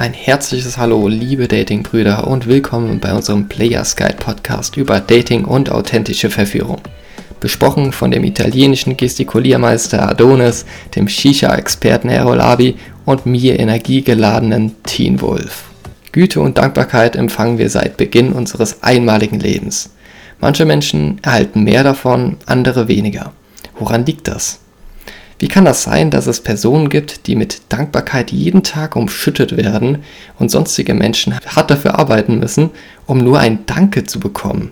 Ein herzliches Hallo, liebe Dating-Brüder und willkommen bei unserem Players Guide Podcast über Dating und authentische Verführung. Besprochen von dem italienischen Gestikuliermeister Adonis, dem Shisha-Experten Errol Abi und mir energiegeladenen Teen Wolf. Güte und Dankbarkeit empfangen wir seit Beginn unseres einmaligen Lebens. Manche Menschen erhalten mehr davon, andere weniger. Woran liegt das? Wie kann das sein, dass es Personen gibt, die mit Dankbarkeit jeden Tag umschüttet werden und sonstige Menschen hart dafür arbeiten müssen, um nur ein Danke zu bekommen?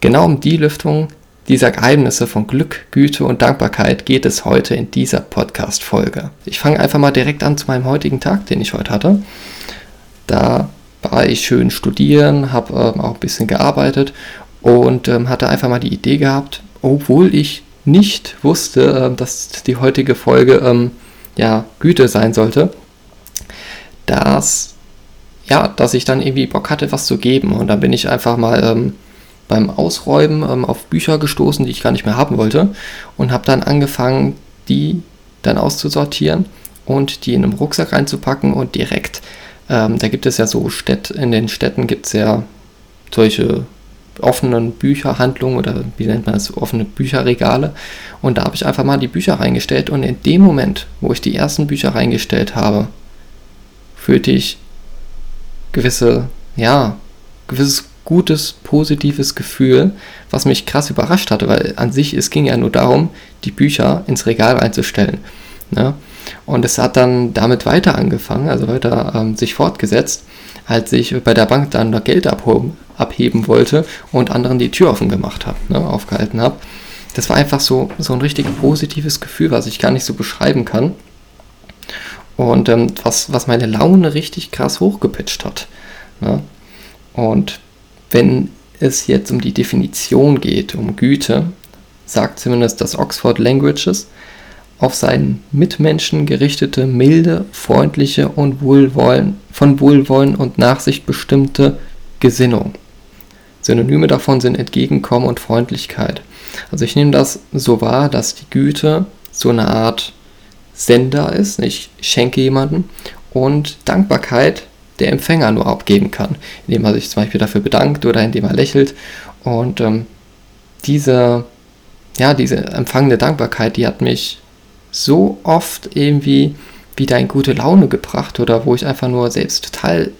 Genau um die Lüftung dieser Geheimnisse von Glück, Güte und Dankbarkeit geht es heute in dieser Podcast-Folge. Ich fange einfach mal direkt an zu meinem heutigen Tag, den ich heute hatte. Da war ich schön studieren, habe ähm, auch ein bisschen gearbeitet und ähm, hatte einfach mal die Idee gehabt, obwohl ich nicht wusste, äh, dass die heutige Folge ähm, ja Güte sein sollte, dass ja, dass ich dann irgendwie Bock hatte, was zu geben. Und dann bin ich einfach mal ähm, beim Ausräumen ähm, auf Bücher gestoßen, die ich gar nicht mehr haben wollte. Und habe dann angefangen, die dann auszusortieren und die in einen Rucksack reinzupacken und direkt, ähm, da gibt es ja so Städt, in den Städten gibt es ja solche offenen Bücherhandlungen oder wie nennt man das, offene Bücherregale. Und da habe ich einfach mal die Bücher reingestellt und in dem Moment, wo ich die ersten Bücher reingestellt habe, fühlte ich gewisse, ja, gewisses gutes, positives Gefühl, was mich krass überrascht hatte, weil an sich, es ging ja nur darum, die Bücher ins Regal reinzustellen. Ne? Und es hat dann damit weiter angefangen, also weiter ähm, sich fortgesetzt, als ich bei der Bank dann noch Geld abhoben, abheben wollte und anderen die Tür offen gemacht habe, ne, aufgehalten habe. Das war einfach so, so ein richtig positives Gefühl, was ich gar nicht so beschreiben kann. Und ähm, was, was meine Laune richtig krass hochgepitcht hat. Ne? Und wenn es jetzt um die Definition geht, um Güte, sagt zumindest das Oxford Languages, auf seinen Mitmenschen gerichtete, milde, freundliche und Wohlwollen, von Wohlwollen und Nachsicht bestimmte Gesinnung. Synonyme davon sind Entgegenkommen und Freundlichkeit. Also ich nehme das so wahr, dass die Güte so eine Art Sender ist. Ich schenke jemanden und Dankbarkeit der Empfänger nur abgeben kann, indem er sich zum Beispiel dafür bedankt oder indem er lächelt. Und ähm, diese, ja, diese empfangene Dankbarkeit, die hat mich so oft irgendwie wieder in gute Laune gebracht oder wo ich einfach nur selbst total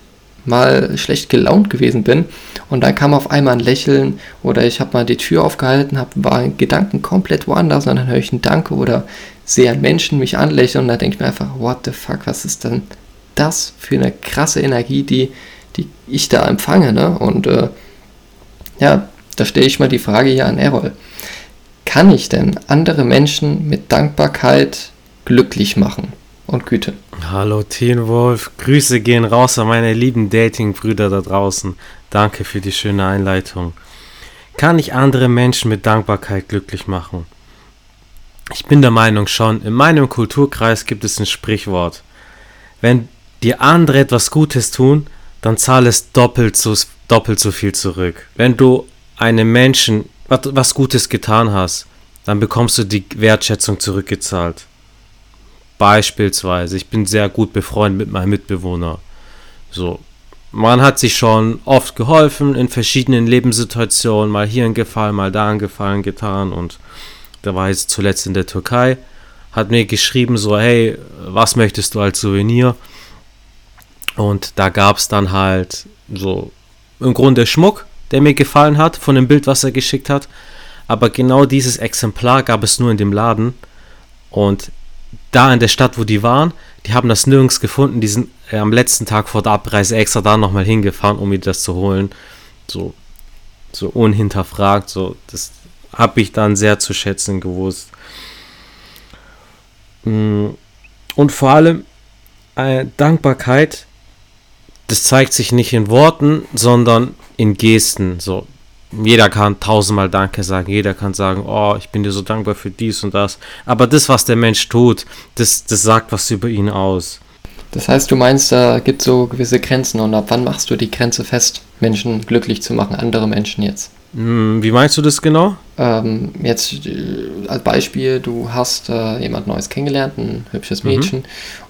mal schlecht gelaunt gewesen bin und dann kam auf einmal ein Lächeln oder ich habe mal die Tür aufgehalten, hab, war Gedanken komplett woanders und dann höre ich ein Danke oder sehe Menschen mich anlächeln und da denke ich mir einfach, what the fuck, was ist denn das für eine krasse Energie, die, die ich da empfange, ne? Und äh, ja, da stelle ich mal die Frage hier an Errol. Kann ich denn andere Menschen mit Dankbarkeit glücklich machen? und Güte. Hallo Teen Wolf, Grüße gehen raus an meine lieben Dating-Brüder da draußen. Danke für die schöne Einleitung. Kann ich andere Menschen mit Dankbarkeit glücklich machen? Ich bin der Meinung schon, in meinem Kulturkreis gibt es ein Sprichwort. Wenn dir andere etwas Gutes tun, dann zahl es doppelt so, doppelt so viel zurück. Wenn du einem Menschen was Gutes getan hast, dann bekommst du die Wertschätzung zurückgezahlt. Beispielsweise, ich bin sehr gut befreundet mit meinem Mitbewohner. So, man hat sich schon oft geholfen in verschiedenen Lebenssituationen, mal hier einen Gefallen, mal da einen Gefallen getan und da war jetzt zuletzt in der Türkei, hat mir geschrieben so, hey, was möchtest du als Souvenir? Und da gab es dann halt so im Grunde Schmuck, der mir gefallen hat, von dem Bild, was er geschickt hat. Aber genau dieses Exemplar gab es nur in dem Laden. Und da in der Stadt, wo die waren, die haben das nirgends gefunden. Die sind äh, am letzten Tag vor der Abreise extra da nochmal hingefahren, um mir das zu holen. So, so unhinterfragt. So, das habe ich dann sehr zu schätzen gewusst. Mm, und vor allem äh, Dankbarkeit, das zeigt sich nicht in Worten, sondern in Gesten. So, jeder kann tausendmal Danke sagen, jeder kann sagen, oh, ich bin dir so dankbar für dies und das. Aber das, was der Mensch tut, das, das sagt was über ihn aus. Das heißt, du meinst, da gibt es so gewisse Grenzen und ab wann machst du die Grenze fest, Menschen glücklich zu machen, andere Menschen jetzt? Hm, wie meinst du das genau? Ähm, jetzt äh, als Beispiel, du hast äh, jemand Neues kennengelernt, ein hübsches mhm. Mädchen,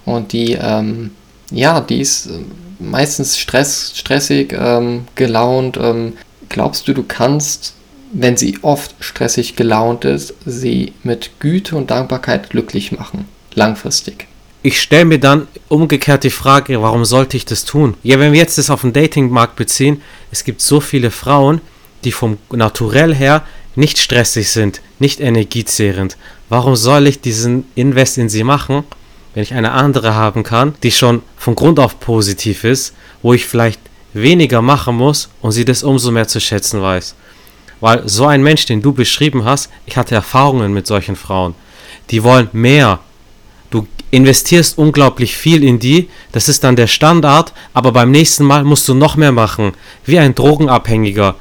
mhm. und die ähm, ja, die ist äh, meistens stress, stressig, ähm, gelaunt. Ähm, glaubst du, du kannst, wenn sie oft stressig gelaunt ist, sie mit Güte und Dankbarkeit glücklich machen, langfristig? ich stelle mir dann umgekehrt die Frage, warum sollte ich das tun? Ja, wenn wir jetzt das auf den Datingmarkt beziehen, es gibt so viele Frauen, die vom Naturell her nicht stressig sind, nicht energiezehrend. Warum soll ich diesen Invest in sie machen, wenn ich eine andere haben kann, die schon von Grund auf positiv ist, wo ich vielleicht weniger machen muss und sie das umso mehr zu schätzen weiß? Weil so ein Mensch, den du beschrieben hast, ich hatte Erfahrungen mit solchen Frauen. Die wollen mehr, Du investierst unglaublich viel in die, das ist dann der Standard, aber beim nächsten Mal musst du noch mehr machen. Wie ein Drogenabhängiger,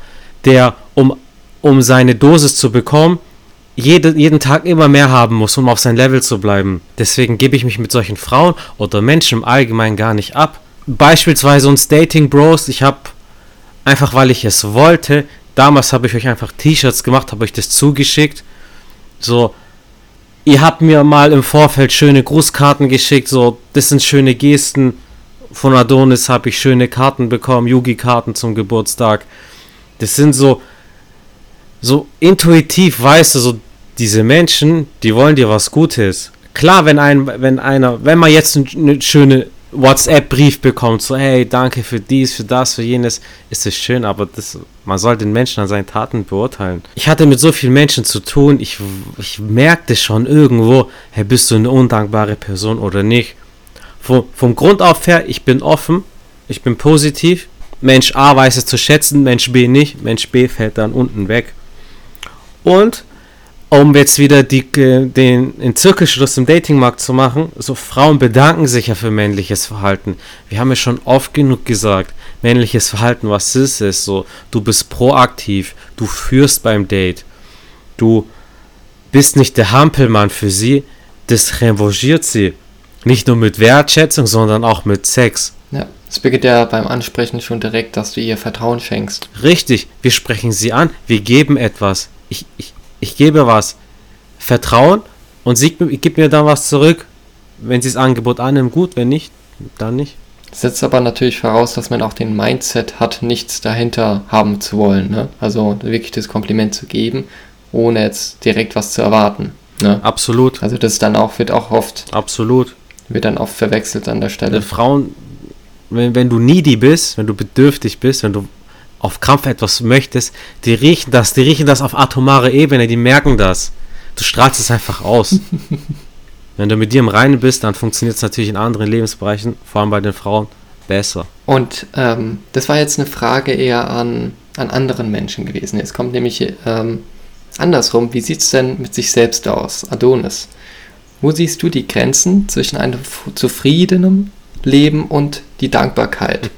der, um, um seine Dosis zu bekommen, jede, jeden Tag immer mehr haben muss, um auf sein Level zu bleiben. Deswegen gebe ich mich mit solchen Frauen oder Menschen im Allgemeinen gar nicht ab. Beispielsweise uns Dating Bros, ich habe einfach, weil ich es wollte, damals habe ich euch einfach T-Shirts gemacht, habe euch das zugeschickt. So, ihr habt mir mal im Vorfeld schöne Grußkarten geschickt, so, das sind schöne Gesten. Von Adonis habe ich schöne Karten bekommen, Yugi-Karten zum Geburtstag. Das sind so, so intuitiv, weißt du, so diese Menschen, die wollen dir was Gutes. Klar, wenn ein, wenn einer, wenn man jetzt eine schöne WhatsApp-Brief bekommt, so hey, danke für dies, für das, für jenes, ist es schön, aber das, man soll den Menschen an seinen Taten beurteilen. Ich hatte mit so vielen Menschen zu tun, ich, ich merkte schon irgendwo, hey, bist du eine undankbare Person oder nicht? Vom, vom Grund auf her, ich bin offen, ich bin positiv, Mensch A weiß es zu schätzen, Mensch B nicht, Mensch B fällt dann unten weg. Und um jetzt wieder die, äh, den, den Zirkelschluss im Datingmarkt zu machen, so Frauen bedanken sich ja für männliches Verhalten. Wir haben ja schon oft genug gesagt, männliches Verhalten, was ist es? So, du bist proaktiv, du führst beim Date, du bist nicht der Hampelmann für sie, das revanchiert sie. Nicht nur mit Wertschätzung, sondern auch mit Sex. Ja, es beginnt ja beim Ansprechen schon direkt, dass du ihr Vertrauen schenkst. Richtig, wir sprechen sie an, wir geben etwas. Ich, ich, ich gebe was. Vertrauen und sie gibt mir dann was zurück. Wenn sie das Angebot annimmt, gut, wenn nicht, dann nicht. Setzt aber natürlich voraus, dass man auch den Mindset hat, nichts dahinter haben zu wollen. Ne? Also wirklich das Kompliment zu geben, ohne jetzt direkt was zu erwarten. Ne? Absolut. Also das dann auch wird auch oft. Absolut. Wird dann oft verwechselt an der Stelle. Frauen, wenn, wenn du needy bist, wenn du bedürftig bist, wenn du auf Krampf etwas möchtest, die riechen das, die riechen das auf atomare Ebene, die merken das. Du strahlst es einfach aus. Wenn du mit dir im Reinen bist, dann funktioniert es natürlich in anderen Lebensbereichen, vor allem bei den Frauen, besser. Und ähm, das war jetzt eine Frage eher an, an anderen Menschen gewesen. Jetzt kommt nämlich ähm, andersrum. Wie sieht es denn mit sich selbst aus, Adonis? Wo siehst du die Grenzen zwischen einem zufriedenen Leben und die Dankbarkeit?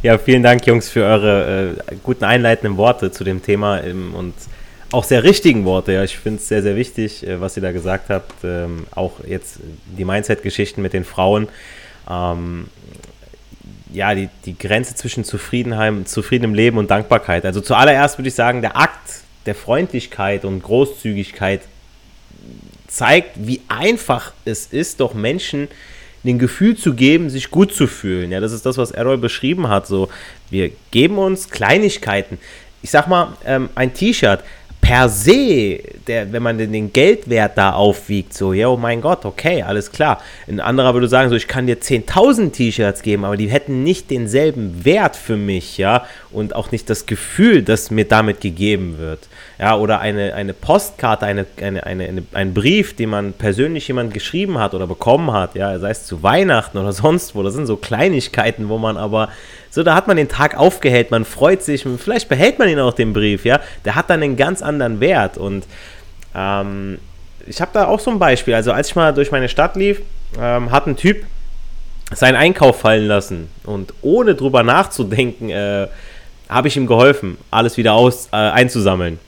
Ja, vielen Dank, Jungs, für eure äh, guten einleitenden Worte zu dem Thema ähm, und auch sehr richtigen Worte. Ja, ich finde es sehr, sehr wichtig, äh, was ihr da gesagt habt. Ähm, auch jetzt die Mindset-Geschichten mit den Frauen. Ähm, ja, die, die Grenze zwischen Zufriedenheit, zufriedenem Leben und Dankbarkeit. Also zuallererst würde ich sagen, der Akt der Freundlichkeit und Großzügigkeit zeigt, wie einfach es ist, doch Menschen ein Gefühl zu geben, sich gut zu fühlen. Ja, das ist das, was Errol beschrieben hat. So, wir geben uns Kleinigkeiten. Ich sag mal, ähm, ein T-Shirt per se, der, wenn man den, Geldwert da aufwiegt, so, ja, oh mein Gott, okay, alles klar. Ein anderer würde sagen, so, ich kann dir 10.000 T-Shirts geben, aber die hätten nicht denselben Wert für mich, ja, und auch nicht das Gefühl, das mir damit gegeben wird. Ja, oder eine, eine Postkarte, eine, eine, eine, eine, ein Brief, den man persönlich jemand geschrieben hat oder bekommen hat, ja, sei es zu Weihnachten oder sonst wo, das sind so Kleinigkeiten, wo man aber so, da hat man den Tag aufgehellt, man freut sich, vielleicht behält man ihn auch den Brief, ja. Der hat dann einen ganz anderen Wert. Und ähm, ich habe da auch so ein Beispiel. Also, als ich mal durch meine Stadt lief, ähm, hat ein Typ seinen Einkauf fallen lassen. Und ohne drüber nachzudenken, äh, habe ich ihm geholfen, alles wieder aus, äh, einzusammeln.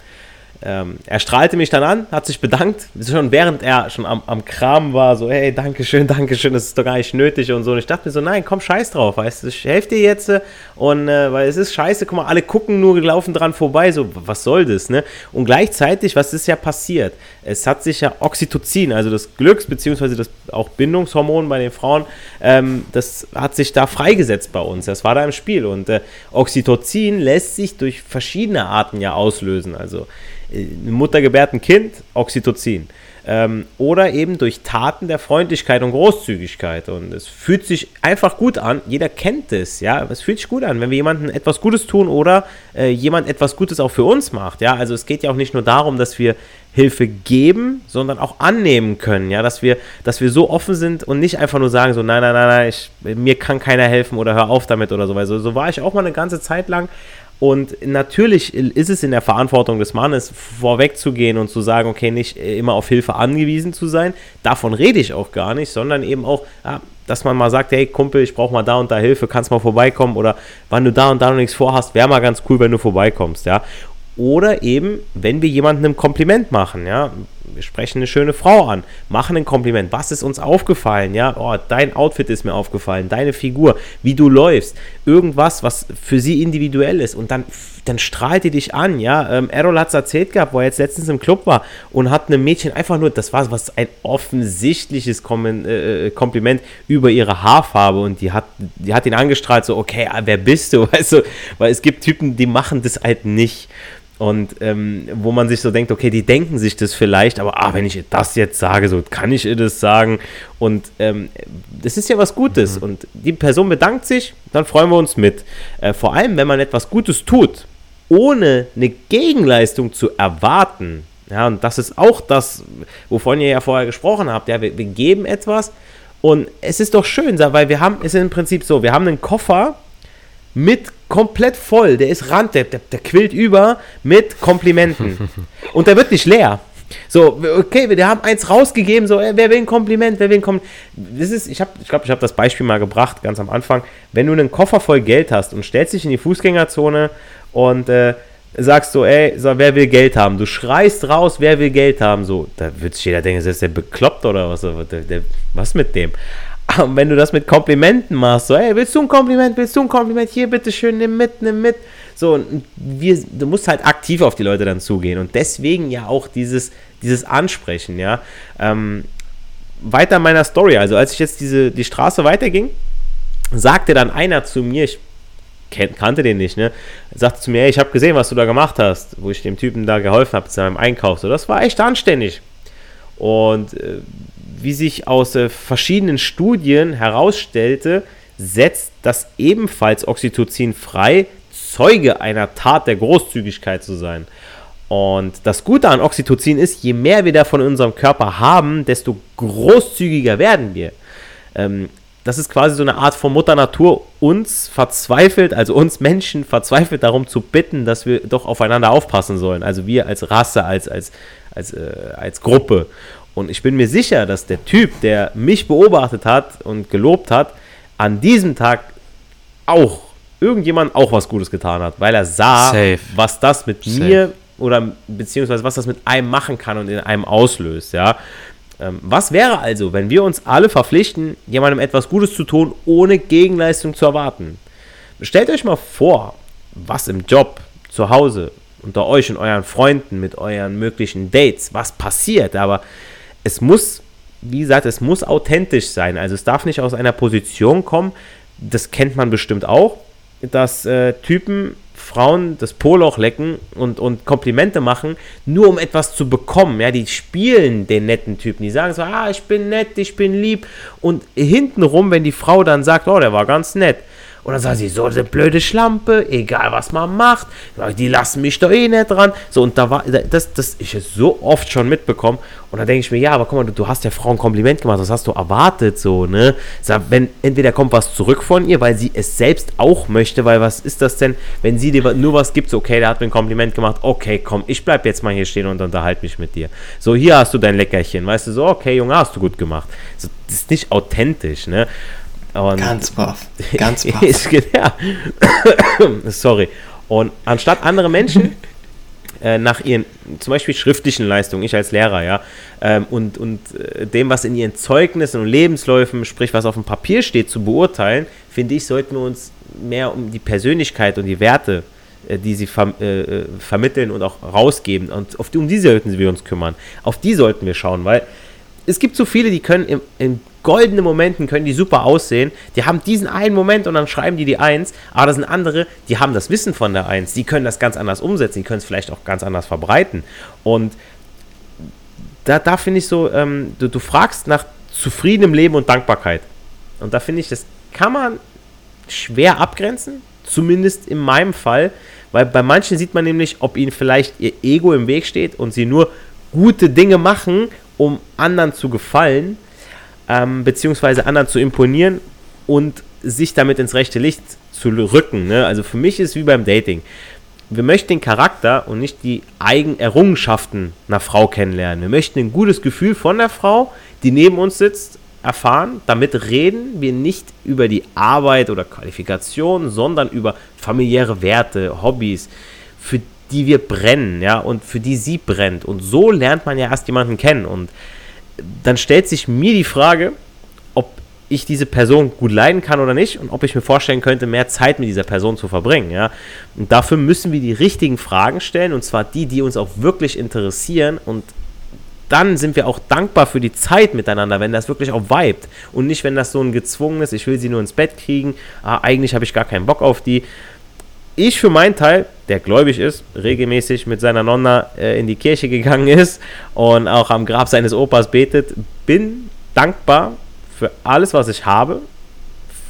Ähm, er strahlte mich dann an, hat sich bedankt, schon während er schon am, am Kram war, so, hey, danke schön, danke schön, das ist doch gar nicht nötig und so. Und ich dachte mir so, nein, komm, scheiß drauf, weißt du, ich helfe dir jetzt äh, und äh, weil es ist scheiße, guck mal, alle gucken nur, laufen dran vorbei, so, was soll das, ne? Und gleichzeitig, was ist ja passiert? Es hat sich ja Oxytocin, also das Glücks- beziehungsweise das auch Bindungshormon bei den Frauen, ähm, das hat sich da freigesetzt bei uns, das war da im Spiel und äh, Oxytocin lässt sich durch verschiedene Arten ja auslösen, also eine Mutter gebärt ein Kind, Oxytocin. Ähm, oder eben durch Taten der Freundlichkeit und Großzügigkeit. Und es fühlt sich einfach gut an. Jeder kennt es, ja. Es fühlt sich gut an, wenn wir jemandem etwas Gutes tun oder äh, jemand etwas Gutes auch für uns macht, ja. Also es geht ja auch nicht nur darum, dass wir Hilfe geben, sondern auch annehmen können, ja, dass wir, dass wir so offen sind und nicht einfach nur sagen, so, nein, nein, nein, nein, ich, mir kann keiner helfen oder hör auf damit oder so, weil so, so war ich auch mal eine ganze Zeit lang, und natürlich ist es in der Verantwortung des Mannes, vorwegzugehen und zu sagen, okay, nicht immer auf Hilfe angewiesen zu sein. Davon rede ich auch gar nicht, sondern eben auch, dass man mal sagt, hey Kumpel, ich brauche mal da und da Hilfe, kannst mal vorbeikommen oder wann du da und da noch nichts vorhast, wäre mal ganz cool, wenn du vorbeikommst, ja. Oder eben, wenn wir jemandem ein Kompliment machen, ja, wir sprechen eine schöne Frau an, machen ein Kompliment. Was ist uns aufgefallen? Ja, oh, dein Outfit ist mir aufgefallen, deine Figur, wie du läufst, irgendwas, was für sie individuell ist. Und dann, dann strahlt die dich an. Ja, ähm, Errol hat es erzählt gehabt, wo er jetzt letztens im Club war und hat einem Mädchen einfach nur, das war was ein offensichtliches Kom äh, Kompliment über ihre Haarfarbe und die hat, die hat ihn angestrahlt, so, okay, ah, wer bist du? Weißt du, weil es gibt Typen, die machen das halt nicht. Und ähm, wo man sich so denkt, okay, die denken sich das vielleicht, aber ah, wenn ich das jetzt sage, so kann ich ihr das sagen. Und ähm, das ist ja was Gutes. Mhm. Und die Person bedankt sich, dann freuen wir uns mit. Äh, vor allem, wenn man etwas Gutes tut, ohne eine Gegenleistung zu erwarten. Ja, und das ist auch das, wovon ihr ja vorher gesprochen habt. Ja, wir, wir geben etwas und es ist doch schön, weil wir haben, es ist im Prinzip so, wir haben einen Koffer mit komplett voll. Der ist rand, der, der, der quillt über mit Komplimenten. Und der wird nicht leer. So, okay, wir haben eins rausgegeben, so, ey, wer will ein Kompliment, wer will ein Kompliment. Das ist, ich habe, ich glaube, ich habe das Beispiel mal gebracht, ganz am Anfang. Wenn du einen Koffer voll Geld hast und stellst dich in die Fußgängerzone und äh, sagst so, ey, so, wer will Geld haben? Du schreist raus, wer will Geld haben? So, da wird sich jeder denken, ist der bekloppt oder was? Der, der, was mit dem? Und wenn du das mit Komplimenten machst, so, hey, willst du ein Kompliment, willst du ein Kompliment, hier, bitteschön, nimm mit, nimm mit. So, wir, du musst halt aktiv auf die Leute dann zugehen. Und deswegen ja auch dieses, dieses Ansprechen, ja. Ähm, weiter in meiner Story, also als ich jetzt diese, die Straße weiterging, sagte dann einer zu mir, ich kannte den nicht, ne? Sagte zu mir, hey, ich habe gesehen, was du da gemacht hast, wo ich dem Typen da geholfen habe zu seinem Einkauf. So, das war echt anständig. Und äh, wie sich aus äh, verschiedenen Studien herausstellte, setzt das ebenfalls Oxytocin frei, Zeuge einer Tat der Großzügigkeit zu sein. Und das Gute an Oxytocin ist, je mehr wir davon in unserem Körper haben, desto großzügiger werden wir. Ähm, das ist quasi so eine Art von Mutter Natur, uns verzweifelt, also uns Menschen verzweifelt darum zu bitten, dass wir doch aufeinander aufpassen sollen. Also wir als Rasse, als, als, als, äh, als Gruppe. Und ich bin mir sicher, dass der Typ, der mich beobachtet hat und gelobt hat, an diesem Tag auch irgendjemand auch was Gutes getan hat, weil er sah, Safe. was das mit Safe. mir oder beziehungsweise was das mit einem machen kann und in einem auslöst, ja. Ähm, was wäre also, wenn wir uns alle verpflichten, jemandem etwas Gutes zu tun, ohne Gegenleistung zu erwarten? Stellt euch mal vor, was im Job, zu Hause, unter euch und euren Freunden, mit euren möglichen Dates, was passiert, aber es muss, wie gesagt, es muss authentisch sein. Also es darf nicht aus einer Position kommen, das kennt man bestimmt auch, dass äh, Typen Frauen das Poloch lecken und, und Komplimente machen, nur um etwas zu bekommen. Ja, die spielen den netten Typen. Die sagen so, ah, ich bin nett, ich bin lieb. Und hintenrum, wenn die Frau dann sagt, oh, der war ganz nett, und dann sagt sie, so eine blöde Schlampe, egal was man macht, die lassen mich doch eh nicht dran. So, und da war, das, das ich so oft schon mitbekommen. Und dann denke ich mir, ja, aber guck mal, du, du hast der Frau ein Kompliment gemacht, das hast du erwartet, so, ne? Wenn, entweder kommt was zurück von ihr, weil sie es selbst auch möchte, weil was ist das denn, wenn sie dir nur was gibt, so, okay, der hat mir ein Kompliment gemacht, okay, komm, ich bleib jetzt mal hier stehen und unterhalte mich mit dir. So, hier hast du dein Leckerchen, weißt du, so, okay, Junge, hast du gut gemacht. So, das ist nicht authentisch, ne? Und ganz baff. Ganz baff. ja. Sorry. Und anstatt andere Menschen äh, nach ihren zum Beispiel schriftlichen Leistungen, ich als Lehrer, ja, ähm, und, und äh, dem, was in ihren Zeugnissen und Lebensläufen, sprich was auf dem Papier steht, zu beurteilen, finde ich, sollten wir uns mehr um die Persönlichkeit und die Werte, äh, die sie ver äh, äh, vermitteln und auch rausgeben, und auf die, um die sollten wir uns kümmern. Auf die sollten wir schauen, weil es gibt so viele, die können im, im goldenen Momenten können die super aussehen. Die haben diesen einen Moment und dann schreiben die die Eins. Aber das sind andere, die haben das Wissen von der Eins. Die können das ganz anders umsetzen. Die können es vielleicht auch ganz anders verbreiten. Und da, da finde ich so, ähm, du, du fragst nach zufriedenem Leben und Dankbarkeit. Und da finde ich, das kann man schwer abgrenzen. Zumindest in meinem Fall. Weil bei manchen sieht man nämlich, ob ihnen vielleicht ihr Ego im Weg steht und sie nur gute Dinge machen, um anderen zu gefallen ähm, beziehungsweise anderen zu imponieren und sich damit ins rechte Licht zu rücken. Ne? Also für mich ist es wie beim Dating. Wir möchten den Charakter und nicht die Eigenerrungenschaften einer Frau kennenlernen. Wir möchten ein gutes Gefühl von der Frau, die neben uns sitzt, erfahren. Damit reden wir nicht über die Arbeit oder Qualifikation, sondern über familiäre Werte, Hobbys, für die wir brennen, ja, und für die sie brennt. Und so lernt man ja erst jemanden kennen. Und dann stellt sich mir die Frage, ob ich diese Person gut leiden kann oder nicht und ob ich mir vorstellen könnte, mehr Zeit mit dieser Person zu verbringen. Ja? Und dafür müssen wir die richtigen Fragen stellen und zwar die, die uns auch wirklich interessieren und dann sind wir auch dankbar für die Zeit miteinander, wenn das wirklich auch vibet und nicht, wenn das so ein gezwungenes, ich will sie nur ins Bett kriegen, ah, eigentlich habe ich gar keinen Bock auf die. Ich für meinen Teil der gläubig ist, regelmäßig mit seiner Nonna äh, in die Kirche gegangen ist und auch am Grab seines Opas betet, bin dankbar für alles, was ich habe,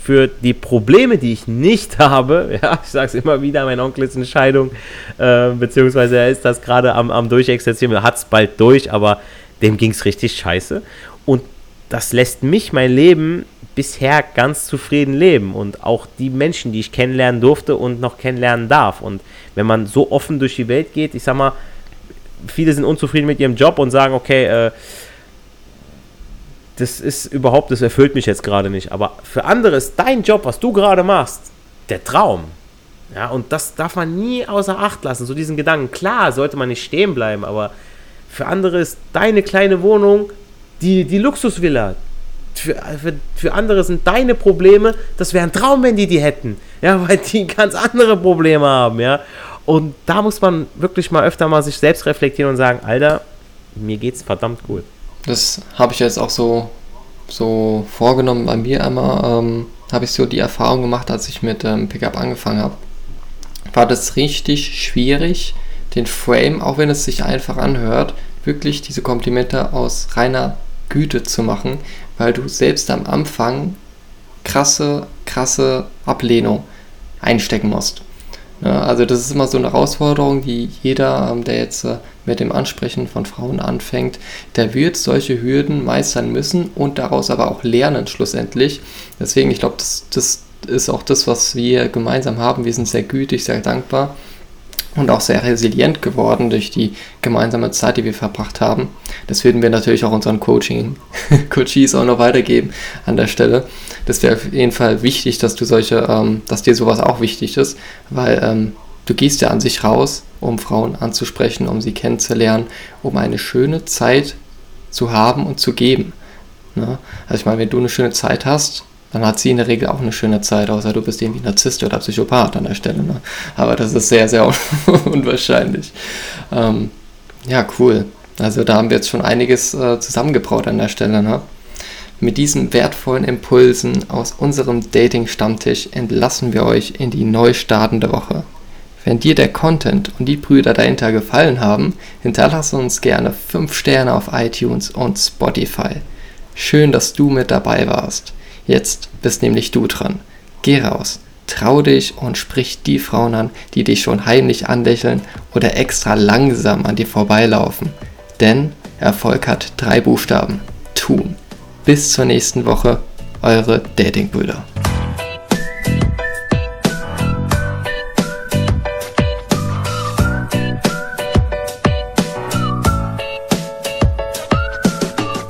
für die Probleme, die ich nicht habe. Ja, ich sage es immer wieder, mein Onkel ist in Scheidung, äh, beziehungsweise er ist das gerade am, am Durchexerzieren, hat es bald durch, aber dem ging es richtig scheiße. Und das lässt mich mein Leben bisher ganz zufrieden leben und auch die Menschen, die ich kennenlernen durfte und noch kennenlernen darf. Und wenn man so offen durch die Welt geht, ich sag mal, viele sind unzufrieden mit ihrem Job und sagen, okay, äh, das ist überhaupt, das erfüllt mich jetzt gerade nicht. Aber für andere ist dein Job, was du gerade machst, der Traum. Ja, und das darf man nie außer Acht lassen, so diesen Gedanken. Klar, sollte man nicht stehen bleiben, aber für andere ist deine kleine Wohnung die, die Luxusvilla, für, für, für andere sind deine Probleme, das wäre ein Traum, wenn die die hätten. Ja, weil die ganz andere Probleme haben, ja. Und da muss man wirklich mal öfter mal sich selbst reflektieren und sagen, Alter, mir geht's verdammt gut. Das habe ich jetzt auch so, so vorgenommen bei mir einmal. Ähm, habe ich so die Erfahrung gemacht, als ich mit ähm, Pickup angefangen habe. War das richtig schwierig, den Frame, auch wenn es sich einfach anhört, wirklich diese Komplimente aus reiner Güte zu machen, weil du selbst am Anfang krasse, krasse Ablehnung einstecken musst. Ja, also das ist immer so eine Herausforderung, die jeder, ähm, der jetzt äh, mit dem Ansprechen von Frauen anfängt, der wird solche Hürden meistern müssen und daraus aber auch lernen schlussendlich. Deswegen, ich glaube, das, das ist auch das, was wir gemeinsam haben. Wir sind sehr gütig, sehr dankbar und auch sehr resilient geworden durch die gemeinsame Zeit, die wir verbracht haben. Das würden wir natürlich auch unseren Coaching, Coaches auch noch weitergeben an der Stelle. Das wäre auf jeden Fall wichtig, dass du solche, ähm, dass dir sowas auch wichtig ist, weil ähm, du gehst ja an sich raus, um Frauen anzusprechen, um sie kennenzulernen, um eine schöne Zeit zu haben und zu geben. Ne? Also ich meine, wenn du eine schöne Zeit hast, dann hat sie in der Regel auch eine schöne Zeit, außer du bist irgendwie Narzisst oder Psychopath an der Stelle. Ne? Aber das ist sehr, sehr unwahrscheinlich. Ähm, ja, cool. Also da haben wir jetzt schon einiges äh, zusammengebraut an der Stelle. Ne? Mit diesen wertvollen Impulsen aus unserem Dating-Stammtisch entlassen wir euch in die neu startende Woche. Wenn dir der Content und die Brüder dahinter gefallen haben, hinterlasse uns gerne 5 Sterne auf iTunes und Spotify. Schön, dass du mit dabei warst. Jetzt bist nämlich du dran. Geh raus, trau dich und sprich die Frauen an, die dich schon heimlich anlächeln oder extra langsam an dir vorbeilaufen. Denn Erfolg hat drei Buchstaben. Tun. Bis zur nächsten Woche, eure Datingbrüder.